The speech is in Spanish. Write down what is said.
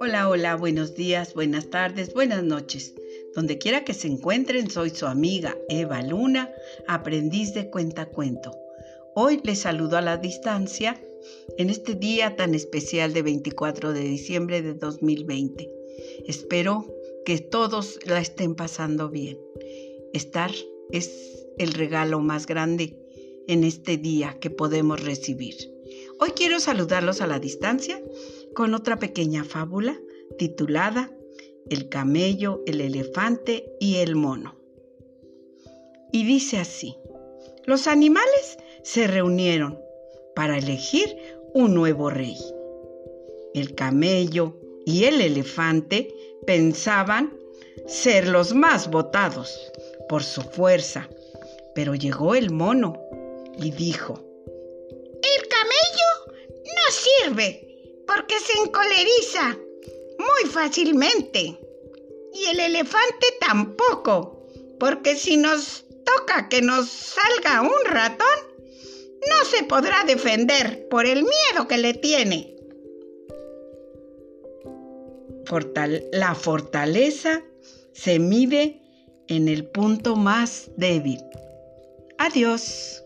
Hola, hola, buenos días, buenas tardes, buenas noches. Donde quiera que se encuentren, soy su amiga Eva Luna, aprendiz de cuentacuento. Hoy les saludo a la distancia en este día tan especial de 24 de diciembre de 2020. Espero que todos la estén pasando bien. Estar es el regalo más grande en este día que podemos recibir. Hoy quiero saludarlos a la distancia con otra pequeña fábula titulada El camello, el elefante y el mono. Y dice así, los animales se reunieron para elegir un nuevo rey. El camello y el elefante pensaban ser los más votados por su fuerza, pero llegó el mono y dijo, El camello no sirve porque se encoleriza muy fácilmente. Y el elefante tampoco, porque si nos toca que nos salga un ratón, no se podrá defender por el miedo que le tiene la fortaleza se mide en el punto más débil. Adiós.